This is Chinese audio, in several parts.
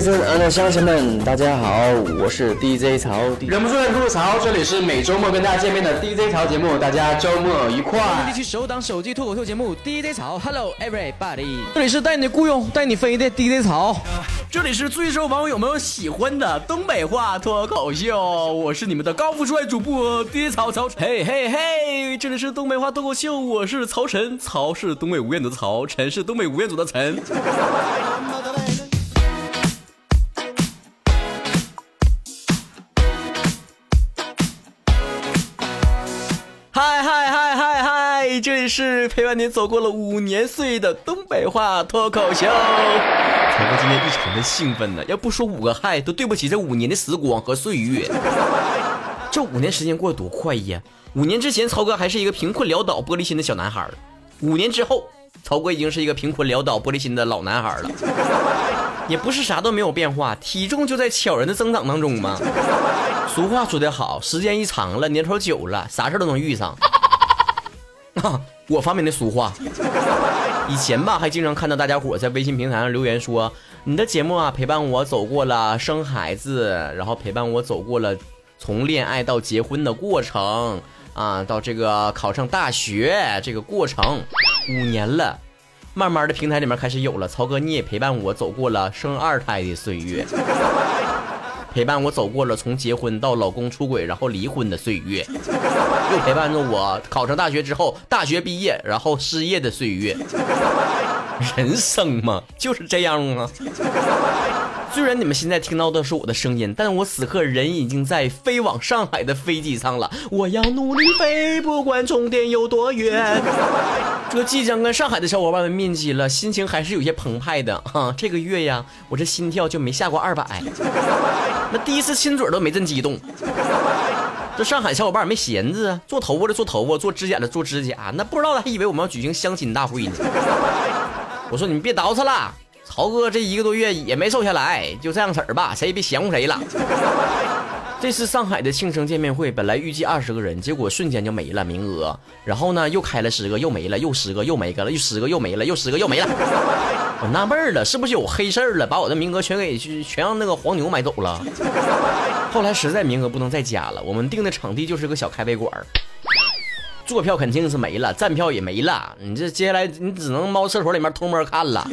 Ladies and 乡亲们，大家好，我是 DJ 曹。忍不住的吐槽，这里是每周末跟大家见面的 DJ 曹节目，大家周末愉快。地区首档手机脱口秀节目 DJ 曹，Hello everybody，这里是带你雇佣带你飞的 DJ 曹，这里是最受网友们喜欢的东北话脱口秀，我是你们的高富帅主播 DJ 曹曹，嘿嘿嘿，这里是东北话脱口秀，我是曹晨，曹是东北吴彦祖的曹，晨是东北吴彦祖的晨。这里是陪伴您走过了五年岁的东北话脱口秀。曹哥今天异常的兴奋呢，要不说五个嗨，都对不起这五年的时光和岁月。这五年时间过得多快呀！五年之前，曹哥还是一个贫困潦倒、玻璃心的小男孩五年之后，曹哥已经是一个贫困潦倒、玻璃心的老男孩了。也不是啥都没有变化，体重就在悄然的增长当中嘛。俗话说得好，时间一长了，年头久了，啥事都能遇上。我发明的俗话，以前吧还经常看到大家伙在微信平台上留言说，你的节目啊陪伴我走过了生孩子，然后陪伴我走过了从恋爱到结婚的过程啊，到这个考上大学这个过程，五年了，慢慢的平台里面开始有了，曹哥你也陪伴我走过了生二胎的岁月。陪伴我走过了从结婚到老公出轨然后离婚的岁月，又陪伴着我考上大学之后大学毕业然后失业的岁月。人生嘛就是这样啊。虽然你们现在听到的是我的声音，但我此刻人已经在飞往上海的飞机上了。我要努力飞，不管终点有多远。这即将跟上海的小伙伴们面基了，心情还是有些澎湃的哈。这个月呀，我这心跳就没下过二百。那第一次亲嘴都没这么激动。这上海小伙伴没闲着啊，做头发的做头发，做指甲的做指甲。那不知道的还以为我们要举行相亲大会呢。我说你们别倒饬了。曹哥这一个多月也没瘦下来，就这样式儿吧，谁也别嫌乎谁了。这次上海的庆生见面会本来预计二十个人，结果瞬间就没了名额。然后呢，又开了十个，又没了，又十个，又没个了，又十个，又没了，又十个，又没了。我纳闷了，是不是有黑事儿了，把我的名额全给全让那个黄牛买走了？后来实在名额不能再加了，我们定的场地就是个小咖啡馆坐票肯定是没了，站票也没了。你这接下来你只能猫厕所里面偷摸看了，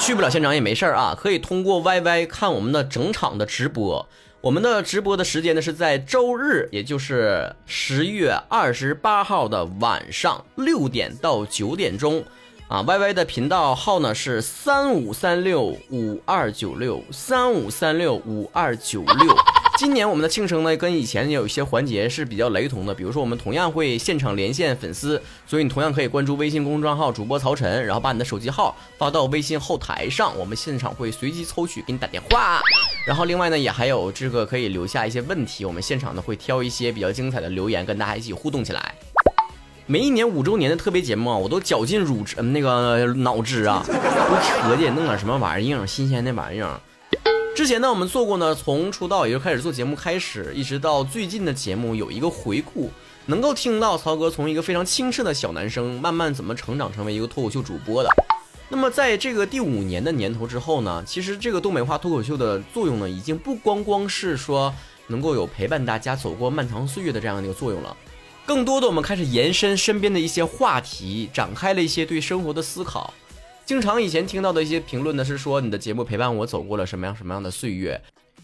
去不了现场也没事啊，可以通过 YY 看我们的整场的直播。我们的直播的时间呢是在周日，也就是十月二十八号的晚上六点到九点钟。啊，YY 的频道号呢是三五三六五二九六三五三六五二九六。今年我们的庆生呢，跟以前有一些环节是比较雷同的，比如说我们同样会现场连线粉丝，所以你同样可以关注微信公众号主播曹晨，然后把你的手机号发到微信后台上，我们现场会随机抽取给你打电话。然后另外呢，也还有这个可以留下一些问题，我们现场呢会挑一些比较精彩的留言跟大家一起互动起来。每一年五周年的特别节目啊，我都绞尽乳汁那个脑汁啊，都合计弄点什么玩意儿，新鲜的玩意儿。之前呢，我们做过呢，从出道也就开始做节目开始，一直到最近的节目有一个回顾，能够听到曹哥从一个非常清澈的小男生，慢慢怎么成长成为一个脱口秀主播的。那么在这个第五年的年头之后呢，其实这个东北话脱口秀的作用呢，已经不光光是说能够有陪伴大家走过漫长岁月的这样的一个作用了。更多的，我们开始延伸身边的一些话题，展开了一些对生活的思考。经常以前听到的一些评论呢，是说你的节目陪伴我走过了什么样什么样的岁月。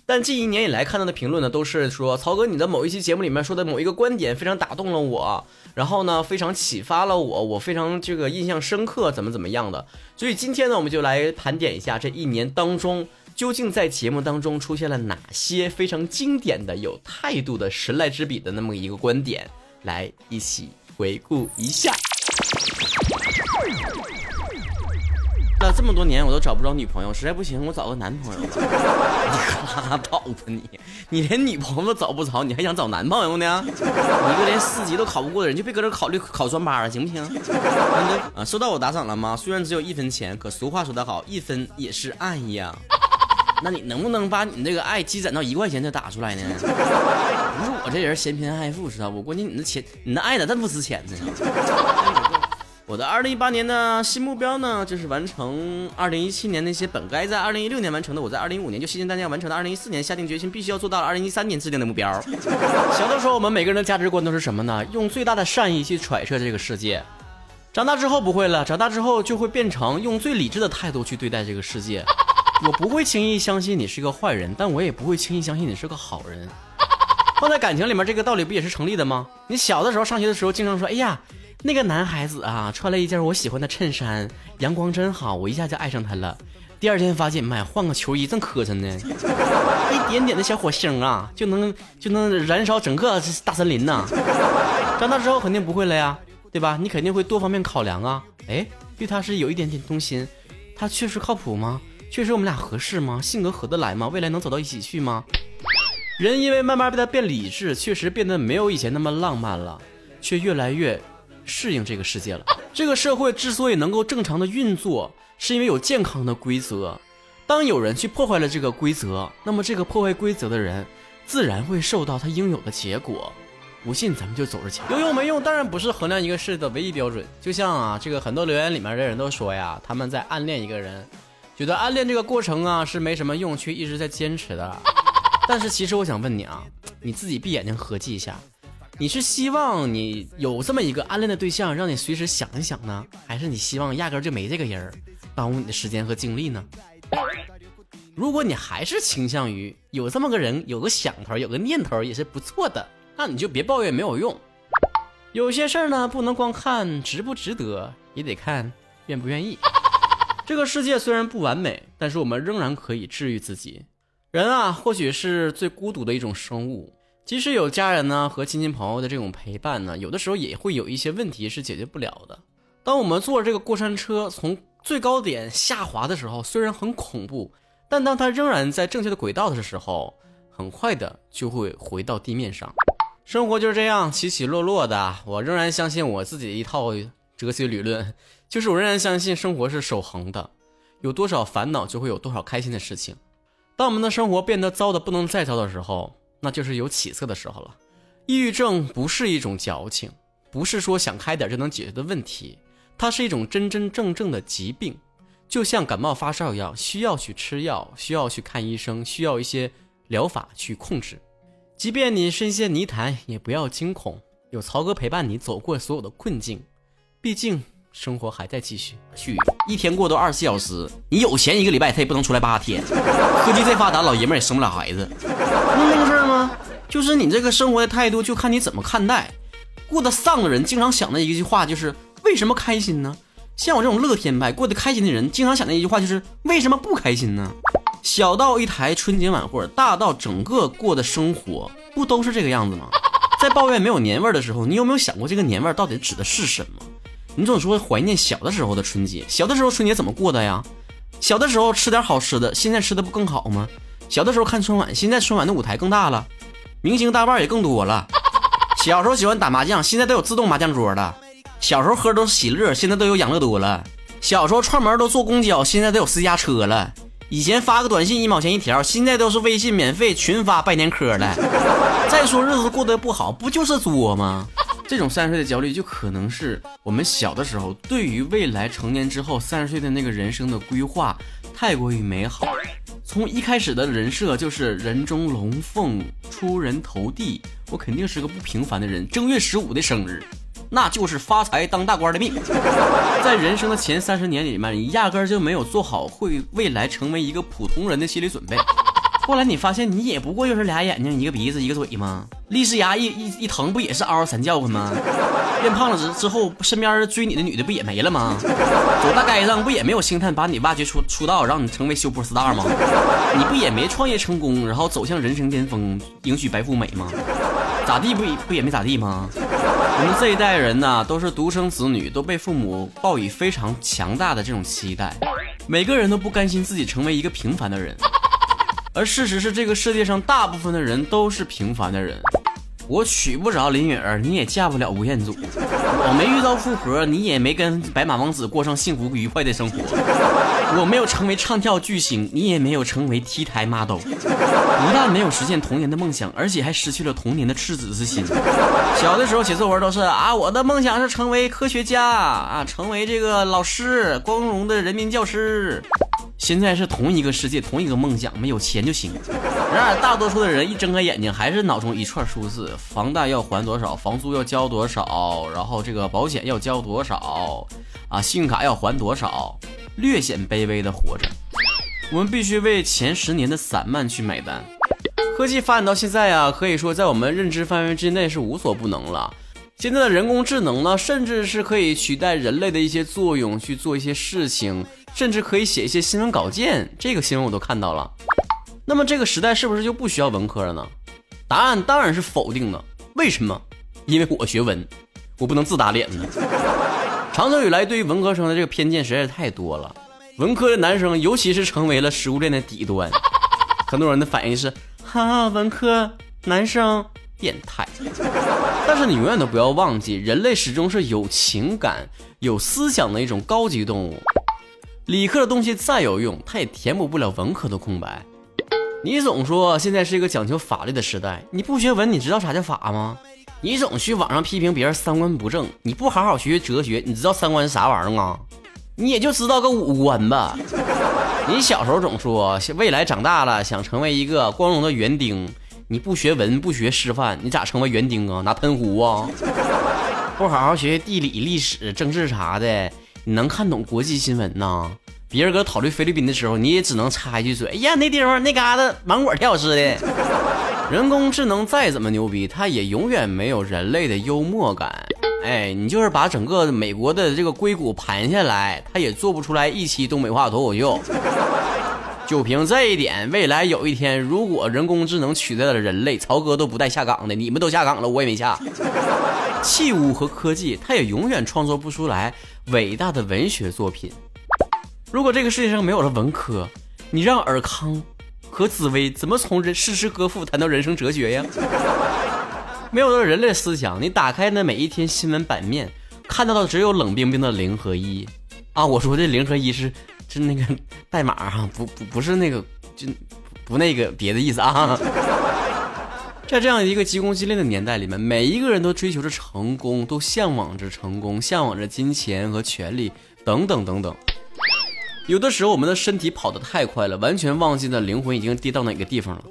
但近一年以来看到的评论呢，都是说曹哥你的某一期节目里面说的某一个观点非常打动了我，然后呢非常启发了我，我非常这个印象深刻，怎么怎么样的。所以今天呢，我们就来盘点一下这一年当中，究竟在节目当中出现了哪些非常经典的、有态度的、神来之笔的那么一个观点。来一起回顾一下。这么多年我都找不着女朋友，实在不行我找个男朋友吧。你拉倒吧你！你连女朋友都找不着，你还想找男朋友呢？一个连四级都考不过的人，就别搁这考虑考专八了，行不行？啊，收到我打赏了吗？虽然只有一分钱，可俗话说得好，一分也是爱呀。那你能不能把你这个爱积攒到一块钱再打出来呢？不是我这人嫌贫爱富，知道不？关键你那钱，你那爱咋这么不值钱呢？我的二零一八年的新目标呢，就是完成二零一七年那些本该在二零一六年完成的，我在二零一五年就心心念念完成的，二零一四年下定决心必须要做到二零一三年制定的目标。小的时候，我们每个人的价值观都是什么呢？用最大的善意去揣测这个世界。长大之后不会了，长大之后就会变成用最理智的态度去对待这个世界。我不会轻易相信你是个坏人，但我也不会轻易相信你是个好人。放在感情里面，这个道理不也是成立的吗？你小的时候上学的时候，经常说：“哎呀。”那个男孩子啊，穿了一件我喜欢的衬衫，阳光真好，我一下就爱上他了。第二天发现，妈呀，换个球衣正磕碜呢。一点点的小火星啊，就能就能燃烧整个大森林呐。长大之后肯定不会了呀，对吧？你肯定会多方面考量啊。哎，对他是有一点点动心，他确实靠谱吗？确实我们俩合适吗？性格合得来吗？未来能走到一起去吗？人因为慢慢被他变理智，确实变得没有以前那么浪漫了，却越来越。适应这个世界了。这个社会之所以能够正常的运作，是因为有健康的规则。当有人去破坏了这个规则，那么这个破坏规则的人，自然会受到他应有的结果。不信，咱们就走着瞧。有用没用，当然不是衡量一个事的唯一标准。就像啊，这个很多留言里面的人都说呀，他们在暗恋一个人，觉得暗恋这个过程啊是没什么用，却一直在坚持的。但是其实我想问你啊，你自己闭眼睛合计一下。你是希望你有这么一个暗恋的对象，让你随时想一想呢，还是你希望压根就没这个人，耽误你的时间和精力呢？如果你还是倾向于有这么个人，有个想头，有个念头也是不错的，那你就别抱怨没有用。有些事儿呢，不能光看值不值得，也得看愿不愿意。这个世界虽然不完美，但是我们仍然可以治愈自己。人啊，或许是最孤独的一种生物。即使有家人呢和亲戚朋友的这种陪伴呢，有的时候也会有一些问题是解决不了的。当我们坐这个过山车从最高点下滑的时候，虽然很恐怖，但当它仍然在正确的轨道的时候，很快的就会回到地面上。生活就是这样起起落落的。我仍然相信我自己的一套哲学理论，就是我仍然相信生活是守恒的，有多少烦恼就会有多少开心的事情。当我们的生活变得糟的不能再糟的时候。那就是有起色的时候了。抑郁症不是一种矫情，不是说想开点就能解决的问题，它是一种真真正正的疾病，就像感冒发烧一样，需要去吃药，需要去看医生，需要一些疗法去控制。即便你深陷泥潭，也不要惊恐，有曹哥陪伴你走过所有的困境。毕竟生活还在继续。去一天过都二十四小时，你有钱一个礼拜他也不能出来八天。科技再发达，老爷们也生不了孩子。那那个事儿吗？就是你这个生活的态度，就看你怎么看待。过得丧的人经常想的一句话就是为什么开心呢？像我这种乐天派、过得开心的人，经常想的一句话就是为什么不开心呢？小到一台春节晚会，大到整个过的生活，不都是这个样子吗？在抱怨没有年味的时候，你有没有想过这个年味到底指的是什么？你总说怀念小的时候的春节，小的时候春节怎么过的呀？小的时候吃点好吃的，现在吃的不更好吗？小的时候看春晚，现在春晚的舞台更大了，明星大腕也更多了。小时候喜欢打麻将，现在都有自动麻将桌了。小时候喝都是喜乐，现在都有养乐多了。小时候串门都坐公交，现在都有私家车了。以前发个短信一毛钱一条，现在都是微信免费群发拜年科了。再说日子过得不好，不就是作吗？这种三十岁的焦虑，就可能是我们小的时候对于未来成年之后三十岁的那个人生的规划太过于美好。从一开始的人设就是人中龙凤、出人头地，我肯定是个不平凡的人。正月十五的生日，那就是发财当大官的命。在人生的前三十年里面，你压根就没有做好会未来成为一个普通人的心理准备。后来你发现，你也不过就是俩眼睛、一个鼻子、一个嘴吗？利是牙一一一疼，不也是嗷嗷三叫唤吗？变胖了之之后，身边追你的女的不也没了吗？走大街上不也没有星探把你挖掘出出道，让你成为修波 star 吗？你不也没创业成功，然后走向人生巅峰，迎娶白富美吗？咋地不不也没咋地吗？我们这一代人呢，都是独生子女，都被父母抱以非常强大的这种期待，每个人都不甘心自己成为一个平凡的人。而事实是，这个世界上大部分的人都是平凡的人。我娶不着林允儿，你也嫁不了吴彦祖。我没遇到富婆，你也没跟白马王子过上幸福愉快的生活。我没有成为唱跳巨星，你也没有成为 T 台 model，不但没有实现童年的梦想，而且还失去了童年的赤子之心。小的时候写作文都是啊，我的梦想是成为科学家啊，成为这个老师，光荣的人民教师。现在是同一个世界，同一个梦想，没有钱就行。然而，大多数的人一睁开眼睛，还是脑中一串数字：房贷要还多少，房租要交多少，然后这个保险要交多少，啊，信用卡要还多少，略显卑微的活着。我们必须为前十年的散漫去买单。科技发展到现在啊，可以说在我们认知范围之内是无所不能了。现在的人工智能呢，甚至是可以取代人类的一些作用去做一些事情。甚至可以写一些新闻稿件，这个新闻我都看到了。那么这个时代是不是就不需要文科了呢？答案当然是否定的。为什么？因为我学文，我不能自打脸呢。长久以来，对于文科生的这个偏见实在是太多了。文科的男生，尤其是成为了食物链的底端。很多人的反应是：哈，文科男生变态。但是你永远都不要忘记，人类始终是有情感、有思想的一种高级动物。理科的东西再有用，它也填补不了文科的空白。你总说现在是一个讲求法律的时代，你不学文，你知道啥叫法吗？你总去网上批评别人三观不正，你不好好学学哲学，你知道三观是啥玩意儿吗？你也就知道个五官吧。你小时候总说未来长大了想成为一个光荣的园丁，你不学文不学师范，你咋成为园丁啊？拿喷壶啊？不好好学学地理、历史、政治啥的。你能看懂国际新闻呐？别人搁讨论菲律宾的时候，你也只能插一句嘴：“哎呀，那地方那嘎达芒果挺好吃的。”人工智能再怎么牛逼，它也永远没有人类的幽默感。哎，你就是把整个美国的这个硅谷盘下来，它也做不出来一期东北话脱口秀。就凭这一点，未来有一天，如果人工智能取代了人类，曹哥都不带下岗的。你们都下岗了，我也没下。器物和科技，它也永远创作不出来伟大的文学作品。如果这个世界上没有了文科，你让尔康和紫薇怎么从人诗诗歌赋谈到人生哲学呀？没有了人类思想，你打开那每一天新闻版面，看到的只有冷冰冰的零和一啊！我说的零和一是是那个代码哈，不不不是那个就不那个别的意思啊。在这样一个急功近利的年代里面，每一个人都追求着成功，都向往着成功，向往着金钱和权利等等等等。有的时候，我们的身体跑得太快了，完全忘记了灵魂已经跌到哪个地方了。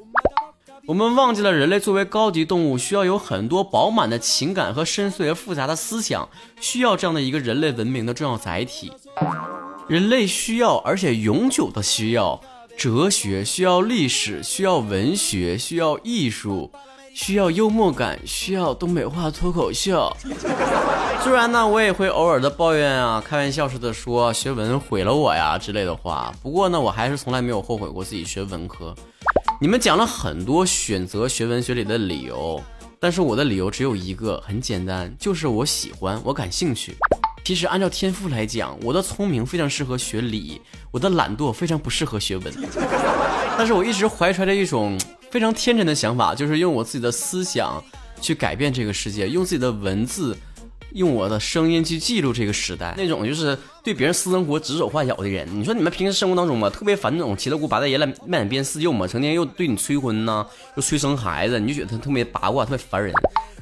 我们忘记了人类作为高级动物，需要有很多饱满的情感和深邃而复杂的思想，需要这样的一个人类文明的重要载体。人类需要，而且永久的需要。哲学需要历史，需要文学，需要艺术，需要幽默感，需要东北话脱口秀。虽然呢，我也会偶尔的抱怨啊，开玩笑似的说学文毁了我呀之类的话。不过呢，我还是从来没有后悔过自己学文科。你们讲了很多选择学文学理的理由，但是我的理由只有一个，很简单，就是我喜欢，我感兴趣。其实按照天赋来讲，我的聪明非常适合学理，我的懒惰非常不适合学文。但是我一直怀揣着一种非常天真的想法，就是用我自己的思想去改变这个世界，用自己的文字，用我的声音去记录这个时代。那种就是对别人私生活指手画脚的人，你说你们平时生活当中吧，特别烦那种七大姑八大姨来满脸编四舅嘛，成天又对你催婚呐，又催生孩子，你就觉得他特别八卦，特别烦人。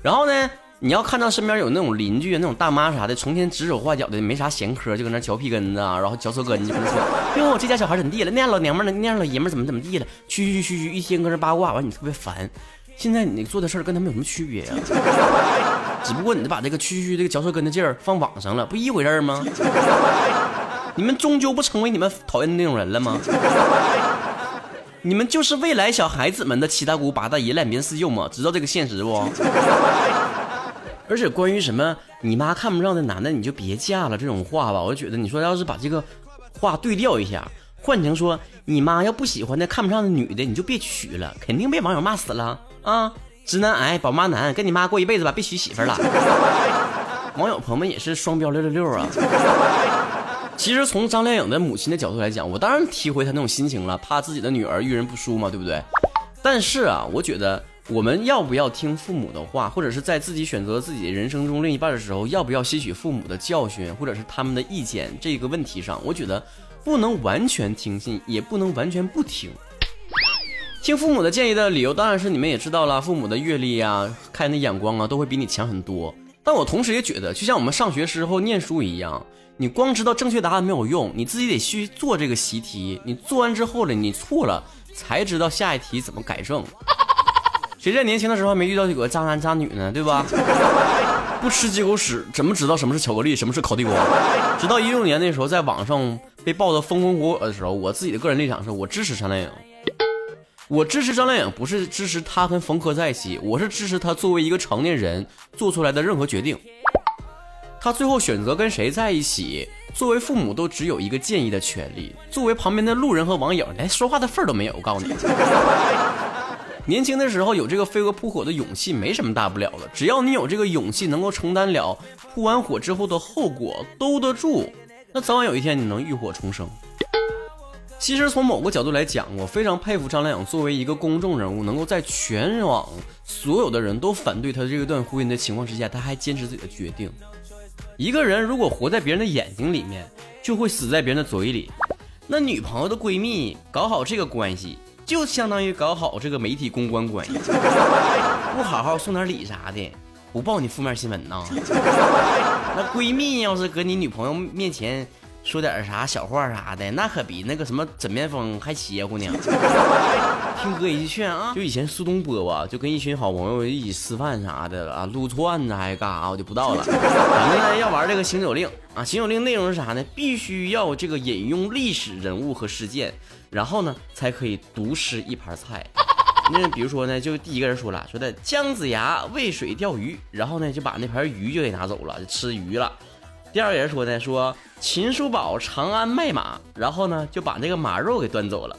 然后呢？你要看到身边有那种邻居、那种大妈啥的，成天指手画脚的，没啥闲嗑，就搁那嚼屁根子啊，然后嚼舌根，就跟他说：“哟，这家小孩怎么地了？那家老娘们儿，那家老爷们怎么怎么地了？”嘘嘘嘘嘘，一天搁那八卦，完你特别烦。现在你做的事儿跟他们有什么区别呀？只不过你把这个嘘嘘这个嚼舌根的劲儿放网上了，不一回事吗？你们终究不成为你们讨厌的那种人了吗？你们就是未来小孩子们的七大姑八大姨、烂边四舅吗？知道这个现实不？而且关于什么你妈看不上的男的你就别嫁了这种话吧，我觉得你说要是把这个话对调一下，换成说你妈要不喜欢那看不上的女的你就别娶了，肯定被网友骂死了啊！直男癌宝妈男，跟你妈过一辈子吧，别娶媳妇了。网友朋友们也是双标六六六啊！其实从张靓颖的母亲的角度来讲，我当然体会她那种心情了，怕自己的女儿遇人不淑嘛，对不对？但是啊，我觉得。我们要不要听父母的话，或者是在自己选择自己人生中另一半的时候，要不要吸取父母的教训，或者是他们的意见这个问题上，我觉得不能完全听信，也不能完全不听。听父母的建议的理由当然是你们也知道了，父母的阅历啊、看的眼光啊，都会比你强很多。但我同时也觉得，就像我们上学时候念书一样，你光知道正确答案没有用，你自己得去做这个习题。你做完之后了，你错了才知道下一题怎么改正。谁在年轻的时候还没遇到几个渣男渣女呢？对吧？不吃鸡狗屎，怎么知道什么是巧克力，什么是烤地瓜？直到一六年那时候，在网上被爆得风风火火的时候，我自己的个人立场是我支持张靓颖。我支持张靓颖，不是支持她跟冯轲在一起，我是支持她作为一个成年人做出来的任何决定。她最后选择跟谁在一起，作为父母都只有一个建议的权利，作为旁边的路人和网友，连说话的份儿都没有。我告诉你。年轻的时候有这个飞蛾扑火的勇气，没什么大不了的。只要你有这个勇气，能够承担了扑完火之后的后果，兜得住，那早晚有一天你能浴火重生。其实从某个角度来讲，我非常佩服张靓颖，作为一个公众人物，能够在全网所有的人都反对她这一段婚姻的情况之下，她还坚持自己的决定。一个人如果活在别人的眼睛里面，就会死在别人的嘴里。那女朋友的闺蜜搞好这个关系。就相当于搞好这个媒体公关关系，不好好送点礼啥的，不报你负面新闻呐。那闺蜜要是搁你女朋友面前说点啥小话啥的，那可比那个什么枕边风还邪乎呢。听哥一句劝啊，就以前苏东坡吧，就跟一群好朋友一起吃饭啥的啊，撸串子还干啥，我就不知道了。反正呢要玩这个行酒令啊，行酒令内容是啥呢？必须要这个引用历史人物和事件。然后呢，才可以独吃一盘菜。那比如说呢，就第一个人说了，说的姜子牙渭水钓鱼，然后呢就把那盘鱼就给拿走了，就吃鱼了。第二个人说呢，说秦叔宝长安卖马，然后呢就把那个马肉给端走了。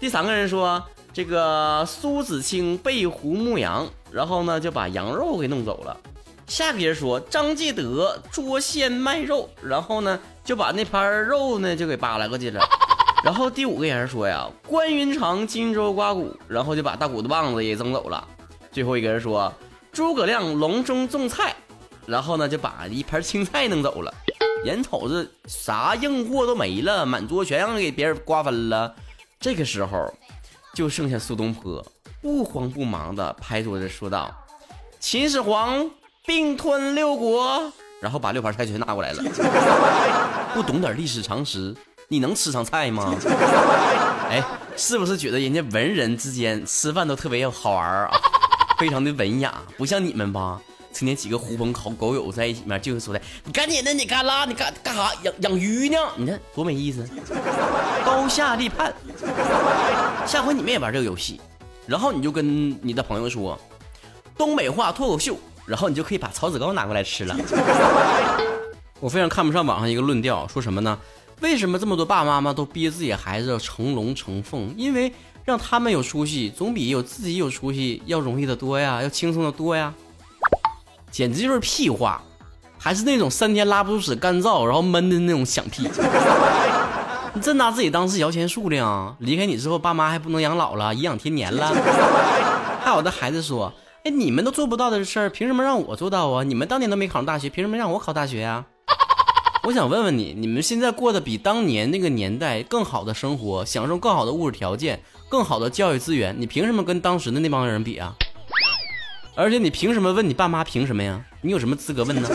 第三个人说，这个苏子清背湖牧羊，然后呢就把羊肉给弄走了。下个人说张继德捉仙卖肉，然后呢就把那盘肉呢就给扒拉过去了。然后第五个人说呀，关云长荆州刮骨，然后就把大骨头棒子也整走了。最后一个人说，诸葛亮隆中种菜，然后呢就把一盘青菜弄走了。眼瞅着啥硬货都没了，满桌全让给别人瓜分了。这个时候，就剩下苏东坡不慌不忙的拍桌子说道：“秦始皇并吞六国。”然后把六盘菜全拿过来了。不懂点历史常识。你能吃上菜吗？哎，是不是觉得人家文人之间吃饭都特别好玩啊？非常的文雅，不像你们吧？成天几个狐朋狗友在一起面，就是说的，你赶紧的，你干啦？你干干啥？养养鱼呢？你看多没意思！高下立判。下回你们也玩这个游戏，然后你就跟你的朋友说东北话脱口秀，然后你就可以把草籽糕拿过来吃了。我非常看不上网上一个论调，说什么呢？为什么这么多爸爸妈妈都逼自己孩子要成龙成凤？因为让他们有出息，总比有自己有出息要容易的多呀，要轻松的多呀。简直就是屁话，还是那种三天拉不出屎、干燥然后闷的那种响屁。你真拿自己当是摇钱树呢？离开你之后，爸妈还不能养老了，颐养天年了？还有的孩子说：“哎，你们都做不到的事儿，凭什么让我做到啊？你们当年都没考上大学，凭什么让我考大学呀？”我想问问你，你们现在过得比当年那个年代更好的生活，享受更好的物质条件，更好的教育资源，你凭什么跟当时的那帮人比啊？而且你凭什么问你爸妈凭什么呀？你有什么资格问呢？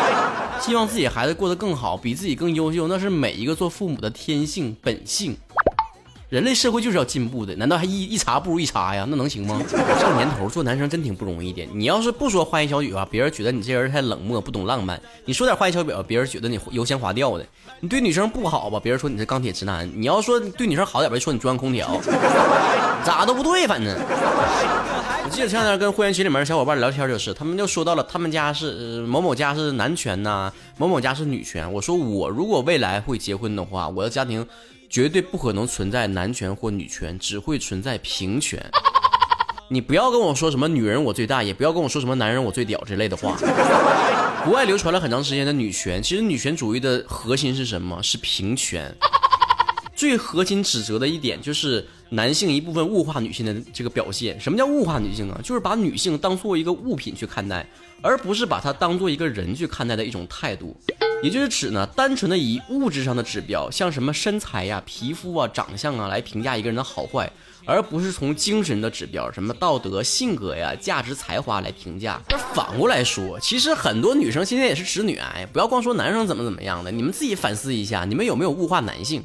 希望自己孩子过得更好，比自己更优秀，那是每一个做父母的天性本性。人类社会就是要进步的，难道还一一茬不如一茬呀？那能行吗？这年头做男生真挺不容易的。你要是不说花言巧语吧，别人觉得你这人太冷漠，不懂浪漫；你说点花言巧语，别人觉得你油腔滑调的。你对女生不好吧，别人说你是钢铁直男；你要说对女生好点吧，说你中央空调，咋都不对，反正。记得前两天跟会员群里面的小伙伴聊天，就是他们就说到了他们家是某某家是男权呐，某某家是女权。我说我如果未来会结婚的话，我的家庭。绝对不可能存在男权或女权，只会存在平权。你不要跟我说什么女人我最大，也不要跟我说什么男人我最屌之类的话。国外流传了很长时间的女权，其实女权主义的核心是什么？是平权。最核心指责的一点就是男性一部分物化女性的这个表现。什么叫物化女性啊？就是把女性当做一个物品去看待，而不是把她当做一个人去看待的一种态度。也就是指呢，单纯的以物质上的指标，像什么身材呀、皮肤啊、长相啊来评价一个人的好坏，而不是从精神的指标，什么道德、性格呀、价值、才华来评价。那反过来说，其实很多女生现在也是直女癌，不要光说男生怎么怎么样的，你们自己反思一下，你们有没有物化男性？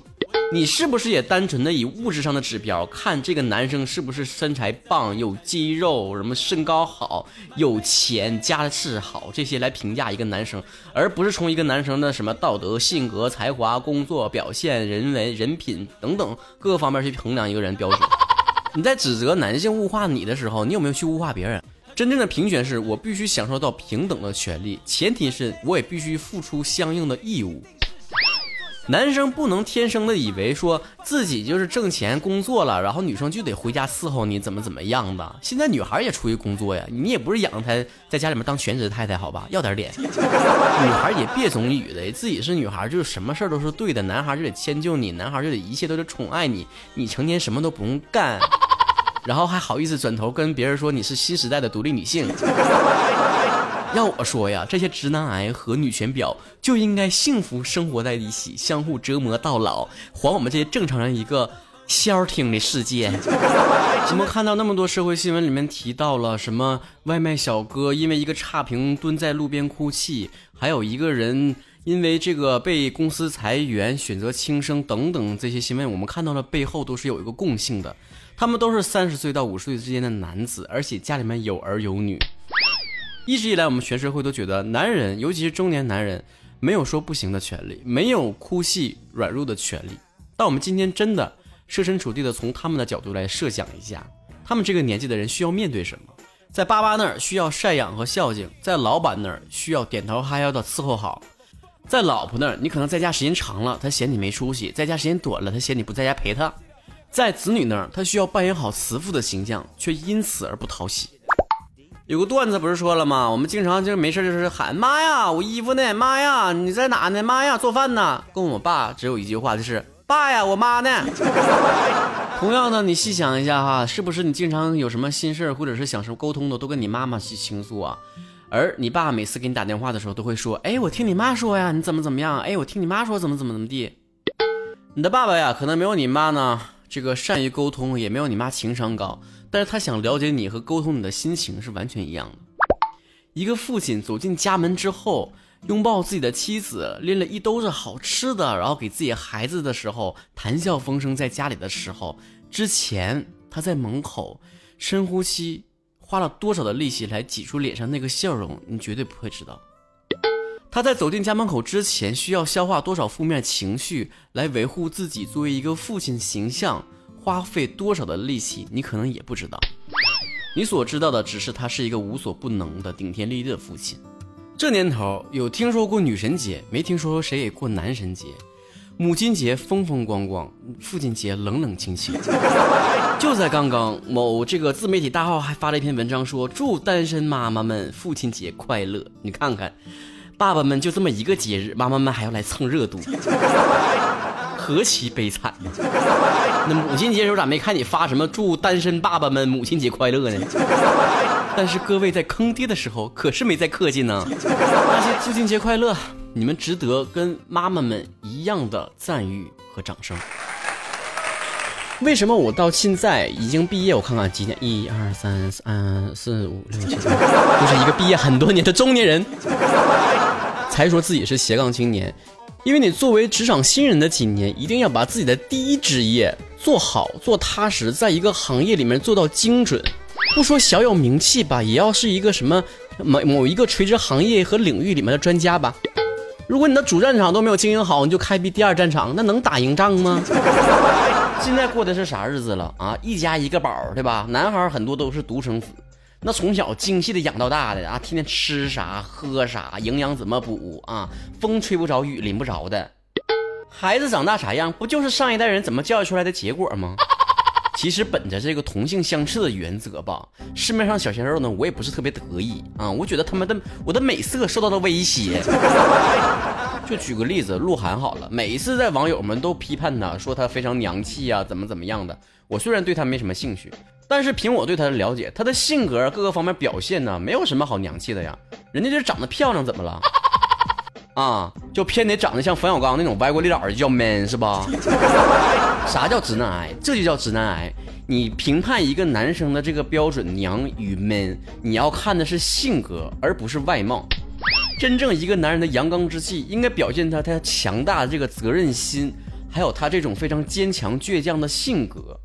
你是不是也单纯的以物质上的指标看这个男生是不是身材棒、有肌肉、什么身高好、有钱、家世好这些来评价一个男生，而不是从一个男生的什么道德、性格、才华、工作表现、人文、人品等等各方面去衡量一个人标准？你在指责男性物化你的时候，你有没有去物化别人？真正的平权是我必须享受到平等的权利，前提是我也必须付出相应的义务。男生不能天生的以为说自己就是挣钱工作了，然后女生就得回家伺候你，怎么怎么样的。现在女孩也出去工作呀，你也不是养她在家里面当全职太太，好吧？要点脸。女孩也别总以为自己是女孩，就是什么事儿都是对的，男孩就得迁就你，男孩就得一切都得宠爱你，你成天什么都不用干，然后还好意思转头跟别人说你是新时代的独立女性。要我说呀，这些直男癌和女权婊就应该幸福生活在一起，相互折磨到老，还我们这些正常人一个消停的世界。怎么看到那么多社会新闻里面提到了什么外卖小哥因为一个差评蹲在路边哭泣，还有一个人因为这个被公司裁员选择轻生等等这些新闻，我们看到了背后都是有一个共性的，他们都是三十岁到五十岁之间的男子，而且家里面有儿有女。一直以来，我们全社会都觉得男人，尤其是中年男人，没有说不行的权利，没有哭戏软弱的权利。但我们今天真的设身处地的从他们的角度来设想一下，他们这个年纪的人需要面对什么？在爸爸那儿需要赡养和孝敬，在老板那儿需要点头哈腰的伺候好，在老婆那儿你可能在家时间长了，他嫌你没出息；在家时间短了，他嫌你不在家陪他；在子女那儿，他需要扮演好慈父的形象，却因此而不讨喜。有个段子不是说了吗？我们经常就是没事就是喊妈呀，我衣服呢？妈呀，你在哪呢？妈呀，做饭呢？跟我爸只有一句话，就是爸呀，我妈呢？同样的，你细想一下哈，是不是你经常有什么心事或者是想什么沟通的，都跟你妈妈去倾诉啊？而你爸每次给你打电话的时候，都会说，哎，我听你妈说呀，你怎么怎么样？哎，我听你妈说怎么怎么怎么地。你的爸爸呀，可能没有你妈呢，这个善于沟通，也没有你妈情商高。但是他想了解你和沟通你的心情是完全一样的。一个父亲走进家门之后，拥抱自己的妻子，拎了一兜子好吃的，然后给自己孩子的时候，谈笑风生，在家里的时候，之前他在门口深呼吸，花了多少的力气来挤出脸上那个笑容，你绝对不会知道。他在走进家门口之前，需要消化多少负面情绪来维护自己作为一个父亲形象。花费多少的力气，你可能也不知道。你所知道的只是他是一个无所不能的顶天立地的父亲。这年头有听说过女神节，没听说谁也过男神节。母亲节风风光光，父亲节冷冷清清。就在刚刚，某这个自媒体大号还发了一篇文章，说祝单身妈妈们父亲节快乐。你看看，爸爸们就这么一个节日，妈妈们还要来蹭热度。何其悲惨呢！那母亲节时候咋没看你发什么祝单身爸爸们母亲节快乐呢？但是各位在坑爹的时候可是没在客气呢。那些父亲节快乐，你们值得跟妈妈们一样的赞誉和掌声。为什么我到现在已经毕业？我看看几年，一二三，四五六七，就是一个毕业很多年的中年人，才说自己是斜杠青年。因为你作为职场新人的几年，一定要把自己的第一职业做好、做踏实，在一个行业里面做到精准。不说小有名气吧，也要是一个什么某某一个垂直行业和领域里面的专家吧。如果你的主战场都没有经营好，你就开辟第二战场，那能打赢仗吗？现在过的是啥日子了啊？一家一个宝，对吧？男孩很多都是独生子。那从小精细的养到大的啊，天天吃啥喝啥，营养怎么补啊？风吹不着，雨淋不着的，孩子长大啥样，不就是上一代人怎么教育出来的结果吗？其实本着这个同性相斥的原则吧，市面上小鲜肉呢，我也不是特别得意啊。我觉得他们的我的美色受到了威胁。就举个例子，鹿晗好了，每一次在网友们都批判他，说他非常娘气啊，怎么怎么样的。我虽然对他没什么兴趣。但是凭我对他的了解，他的性格各个方面表现呢，没有什么好娘气的呀。人家就是长得漂亮，怎么了？啊，就偏得长得像冯小刚那种歪瓜裂枣就叫 man 是吧？啥叫直男癌？这就叫直男癌。你评判一个男生的这个标准娘与 man，你要看的是性格，而不是外貌。真正一个男人的阳刚之气，应该表现他他强大的这个责任心，还有他这种非常坚强倔强的性格。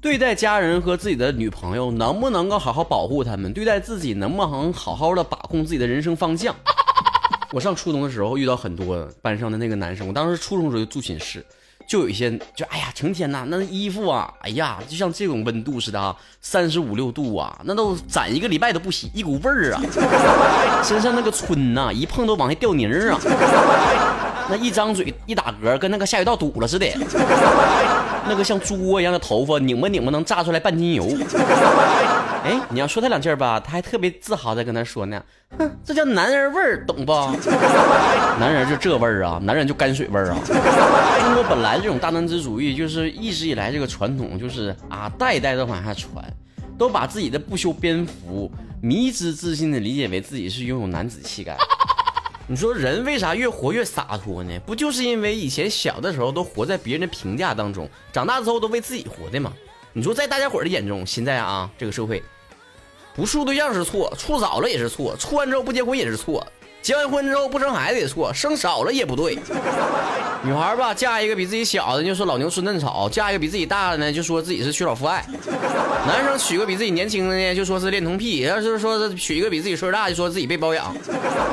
对待家人和自己的女朋友，能不能够好好保护他们？对待自己，能不能好好的把控自己的人生方向？我上初中的时候遇到很多班上的那个男生，我当时初中时候就住寝室，就有一些就哎呀，成天呐，那衣服啊，哎呀，就像这种温度似的啊，三十五六度啊，那都攒一个礼拜都不洗，一股味儿啊，身上那个皴呐，一碰都往下掉泥儿啊，那一张嘴一打嗝，跟那个下水道堵了似的，那个像猪窝一样的头发，拧吧拧吧能炸出来半斤油。哎，你要说他两句吧，他还特别自豪的跟他说呢，哼，这叫男人味儿，懂不？男人就这味儿啊，男人就泔水味儿啊。中国本来这种大男子主义就是一直以来这个传统，就是啊代代的往下传，都把自己的不修边幅、迷之自信的理解为自己是拥有男子气概。你说人为啥越活越洒脱呢？不就是因为以前小的时候都活在别人的评价当中，长大之后都为自己活的吗？你说在大家伙的眼中，现在啊这个社会，不处对象是错，处早了也是错，处完之后不结婚也是错，结完婚之后不生孩子也错，生少了也不对。女孩吧，嫁一个比自己小的就说老牛吃嫩草，嫁一个比自己大的呢就说自己是缺少父爱。男生娶个比自己年轻的呢就说是恋童癖，要是说是娶一个比自己岁数大就说自己被包养。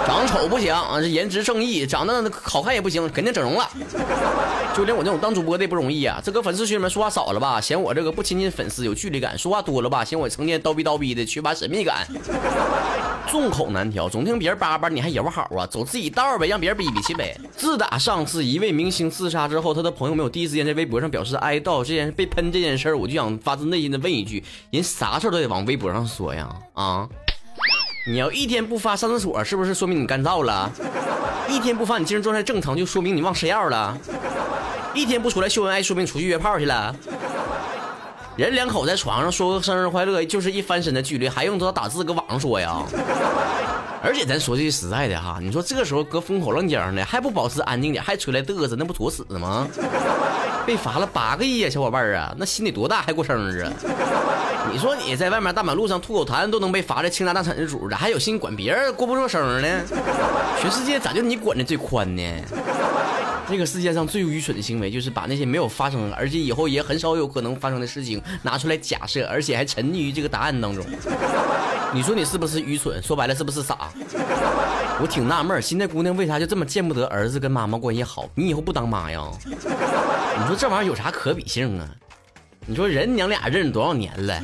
长丑不行啊，这颜值正义，长得好看也不行，肯定整容了。就连我这种当主播的也不容易啊，这搁粉丝群里面说话少了吧，嫌我这个不亲近粉丝有距离感；说话多了吧，嫌我成天叨逼叨逼的缺乏神秘感。众口难调，总听别人叭叭，你还摇好啊？走自己道呗，让别人逼逼去呗。自打上次一位明星自杀之后，他的朋友没有第一时间在微博上表示哀悼，这件事被喷这件事儿，我就想发自内心的问一句：人啥事儿都得往微博上说呀？啊？你要一天不发上厕所，是不是说明你干燥了？一天不发你精神状态正常，就说明你忘吃药了？一天不出来秀恩爱，说明你出去约炮去了？人两口在床上说个生日快乐，就是一翻身的距离，还用得着打字搁网上说呀？而且咱说句实在的哈，你说这个时候搁风口浪尖的，还不保持安静点，还出来嘚瑟，那不作死吗？被罚了八个亿啊，小伙伴啊，那心得多大还过生日啊？你说你在外面大马路上吐口痰都能被罚的倾家荡产的主咋，还有心管别人过不过生日呢？全世界咋就你管的最宽呢？这个世界上最愚蠢的行为，就是把那些没有发生，而且以后也很少有可能发生的事情拿出来假设，而且还沉溺于这个答案当中。你说你是不是愚蠢？说白了是不是傻？我挺纳闷，现在姑娘为啥就这么见不得儿子跟妈妈关系好？你以后不当妈呀？你说这玩意儿有啥可比性啊？你说人娘俩认识多少年了？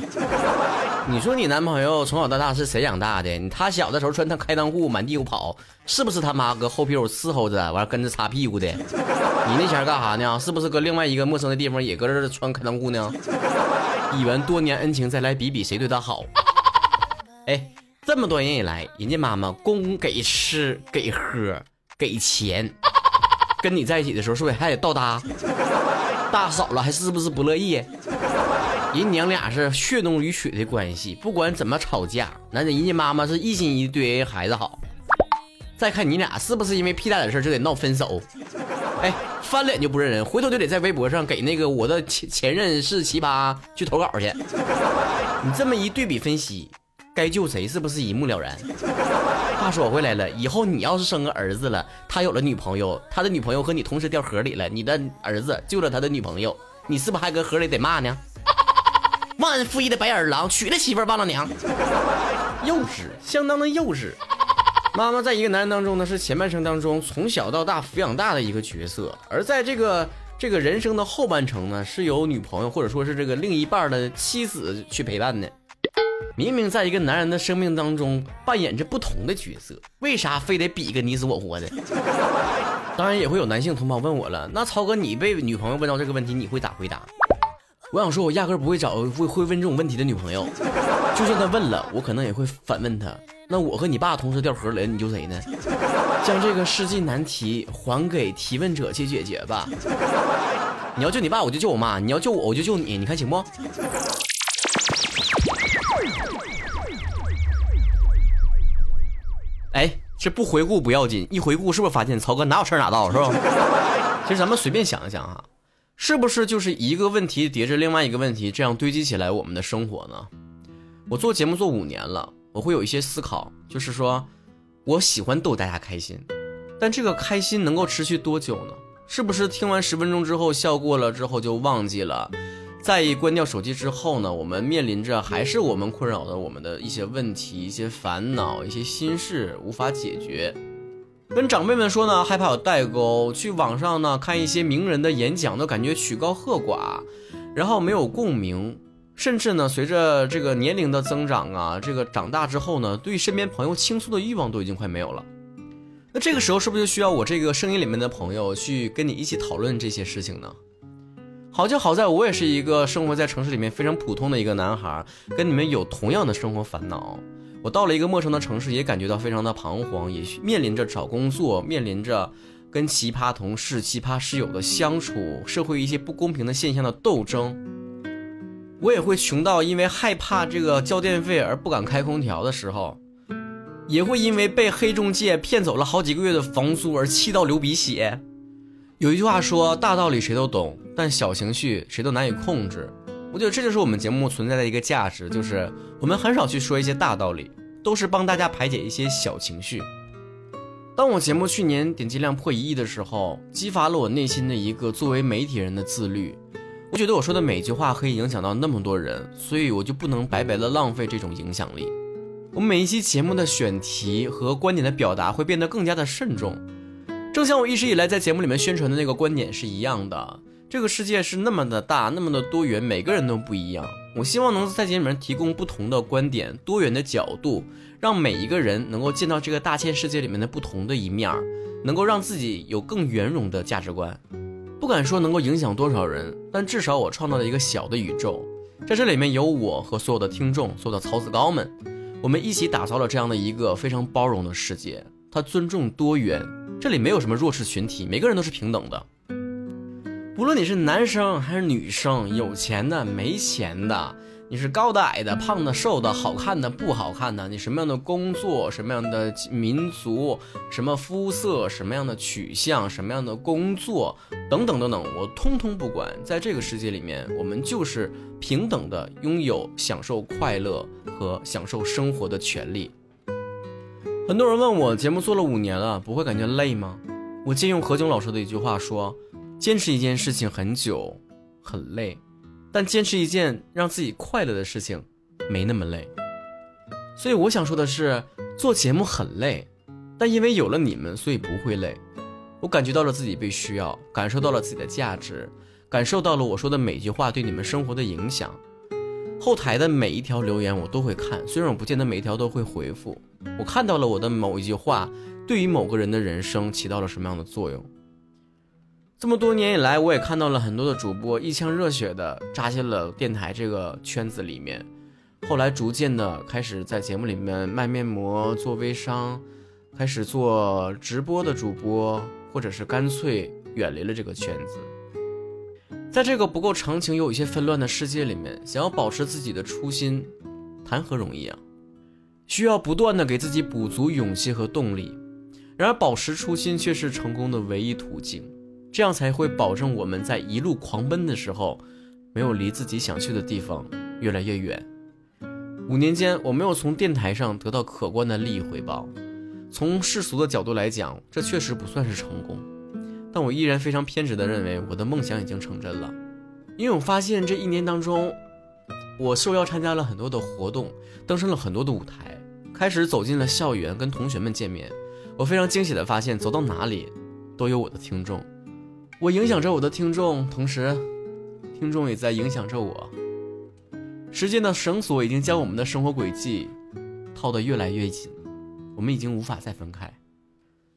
你说你男朋友从小到大是谁养大的？他小的时候穿他开裆裤满地跑，是不是他妈搁后屁股伺候着，完跟着擦屁股的？你那前干啥呢？是不是搁另外一个陌生的地方也搁这穿开裆裤呢？以完多年恩情，再来比比谁对他好？哎，这么多年以来，人家妈妈供给吃给喝给钱，跟你在一起的时候，是不是还得倒搭？大嫂了还是不是不乐意？人娘俩是血浓于水的关系，不管怎么吵架，那人家妈妈是一心一意对孩子好。再看你俩是不是因为屁大点事就得闹分手？哎，翻脸就不认人，回头就得在微博上给那个我的前前任是奇葩去投稿去。你这么一对比分析，该救谁是不是一目了然？话说回来了，以后你要是生个儿子了，他有了女朋友，他的女朋友和你同时掉河里了，你的儿子救了他的女朋友，你是不是还搁河里得骂呢？忘恩负义的白眼狼，娶了媳妇忘了娘，幼稚，相当的幼稚。妈妈在一个男人当中呢，是前半生当中从小到大抚养大的一个角色，而在这个这个人生的后半程呢，是由女朋友或者说是这个另一半的妻子去陪伴的。明明在一个男人的生命当中扮演着不同的角色，为啥非得比个你死我活的？当然也会有男性同胞问我了，那超哥你被女朋友问到这个问题，你会咋回答？我想说，我压根不会找会会问这种问题的女朋友。就算他问了，我可能也会反问他：那我和你爸同时掉河里，你救谁呢？将这个世纪难题还给提问者去解决吧。你要救你爸，我就救我妈；你要救我，我就救你。你看行不？哎。这不回顾不要紧，一回顾是不是发现曹哥哪有事哪到是吧？其实咱们随便想一想啊，是不是就是一个问题叠着另外一个问题，这样堆积起来我们的生活呢？我做节目做五年了，我会有一些思考，就是说，我喜欢逗大家开心，但这个开心能够持续多久呢？是不是听完十分钟之后笑过了之后就忘记了？再一关掉手机之后呢，我们面临着还是我们困扰的我们的一些问题、一些烦恼、一些心事无法解决。跟长辈们说呢，害怕有代沟；去网上呢看一些名人的演讲，都感觉曲高和寡，然后没有共鸣。甚至呢，随着这个年龄的增长啊，这个长大之后呢，对身边朋友倾诉的欲望都已经快没有了。那这个时候是不是就需要我这个声音里面的朋友去跟你一起讨论这些事情呢？好就好在我也是一个生活在城市里面非常普通的一个男孩，跟你们有同样的生活烦恼。我到了一个陌生的城市，也感觉到非常的彷徨，也面临着找工作，面临着跟奇葩同事、奇葩室友的相处，社会一些不公平的现象的斗争。我也会穷到因为害怕这个交电费而不敢开空调的时候，也会因为被黑中介骗走了好几个月的房租而气到流鼻血。有一句话说，大道理谁都懂，但小情绪谁都难以控制。我觉得这就是我们节目存在的一个价值，就是我们很少去说一些大道理，都是帮大家排解一些小情绪。当我节目去年点击量破一亿的时候，激发了我内心的一个作为媒体人的自律。我觉得我说的每句话可以影响到那么多人，所以我就不能白白的浪费这种影响力。我们每一期节目的选题和观点的表达会变得更加的慎重。正像我一直以来在节目里面宣传的那个观点是一样的，这个世界是那么的大，那么的多元，每个人都不一样。我希望能在节目里面提供不同的观点、多元的角度，让每一个人能够见到这个大千世界里面的不同的一面，能够让自己有更圆融的价值观。不敢说能够影响多少人，但至少我创造了一个小的宇宙，在这里面有我和所有的听众，所有的曹子高们，我们一起打造了这样的一个非常包容的世界。它尊重多元。这里没有什么弱势群体，每个人都是平等的。不论你是男生还是女生，有钱的没钱的，你是高的矮的，胖的瘦的，好看的不好看的，你什么样的工作，什么样的民族，什么肤色，什么样的取向，什么样的工作，等等等等，我通通不管。在这个世界里面，我们就是平等的，拥有享受快乐和享受生活的权利。很多人问我，节目做了五年了，不会感觉累吗？我借用何炅老师的一句话说：“坚持一件事情很久，很累，但坚持一件让自己快乐的事情，没那么累。”所以我想说的是，做节目很累，但因为有了你们，所以不会累。我感觉到了自己被需要，感受到了自己的价值，感受到了我说的每句话对你们生活的影响。后台的每一条留言我都会看，虽然我不见得每一条都会回复。我看到了我的某一句话对于某个人的人生起到了什么样的作用。这么多年以来，我也看到了很多的主播一腔热血的扎进了电台这个圈子里面，后来逐渐的开始在节目里面卖面膜、做微商，开始做直播的主播，或者是干脆远离了这个圈子。在这个不够长情又有一些纷乱的世界里面，想要保持自己的初心，谈何容易啊！需要不断的给自己补足勇气和动力。然而，保持初心却是成功的唯一途径，这样才会保证我们在一路狂奔的时候，没有离自己想去的地方越来越远。五年间，我没有从电台上得到可观的利益回报，从世俗的角度来讲，这确实不算是成功。但我依然非常偏执地认为，我的梦想已经成真了，因为我发现这一年当中，我受邀参加了很多的活动，登上了很多的舞台，开始走进了校园，跟同学们见面。我非常惊喜地发现，走到哪里都有我的听众，我影响着我的听众，同时，听众也在影响着我。时间的绳索已经将我们的生活轨迹套得越来越紧，我们已经无法再分开。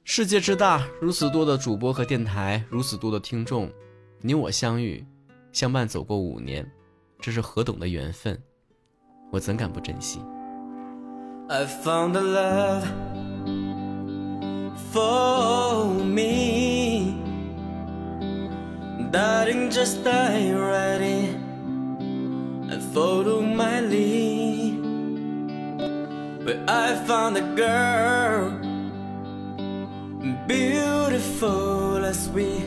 世界之大，如此多的主播和电台，如此多的听众，你我相遇、相伴走过五年，这是何等的缘分，我怎敢不珍惜？I found a love for me, darling, just in and follow my lead. But I found a girl. beautiful as we.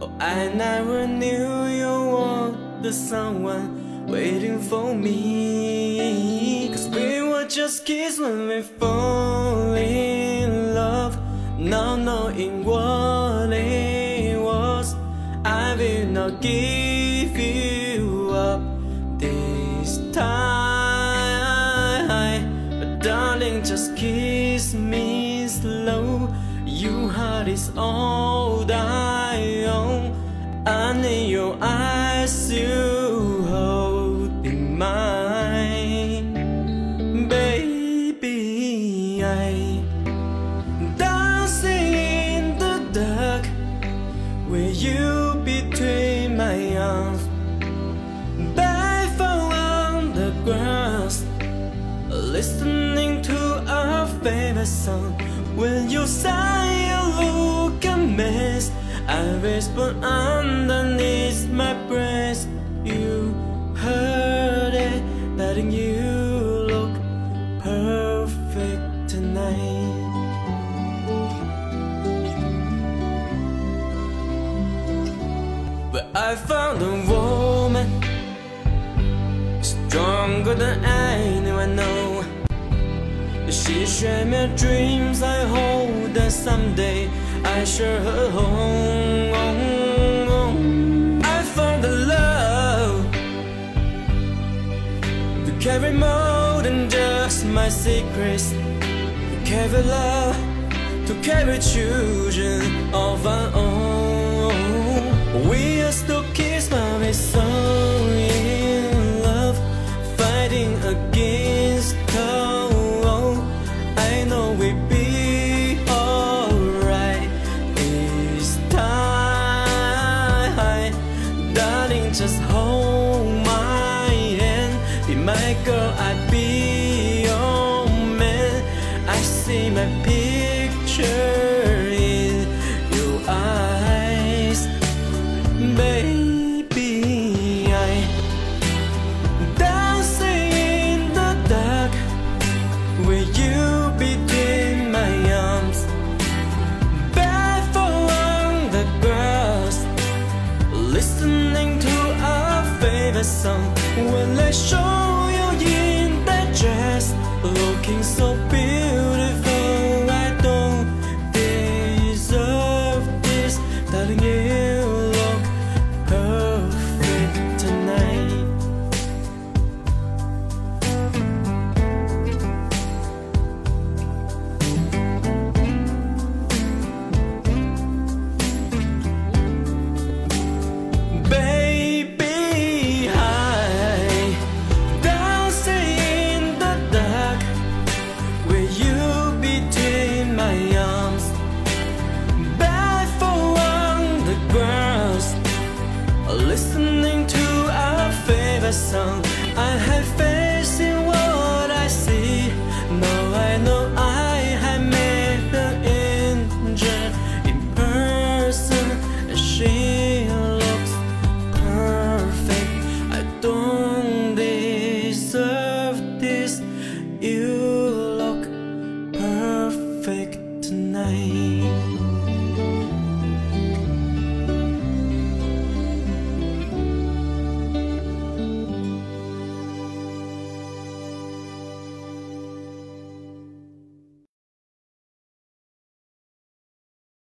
Oh, I never knew you were the someone waiting for me. Cause we were just kids when we fall in love. Now knowing give you up this time. But darling, just kiss me slow. Your heart is all I own. I need your eyes I whisper underneath my breath. You heard it, letting you look perfect tonight. But I found a woman stronger than anyone know. She shared my dreams. I hope that someday I share her home. Secrets. To carry love, to carry children of our own. We are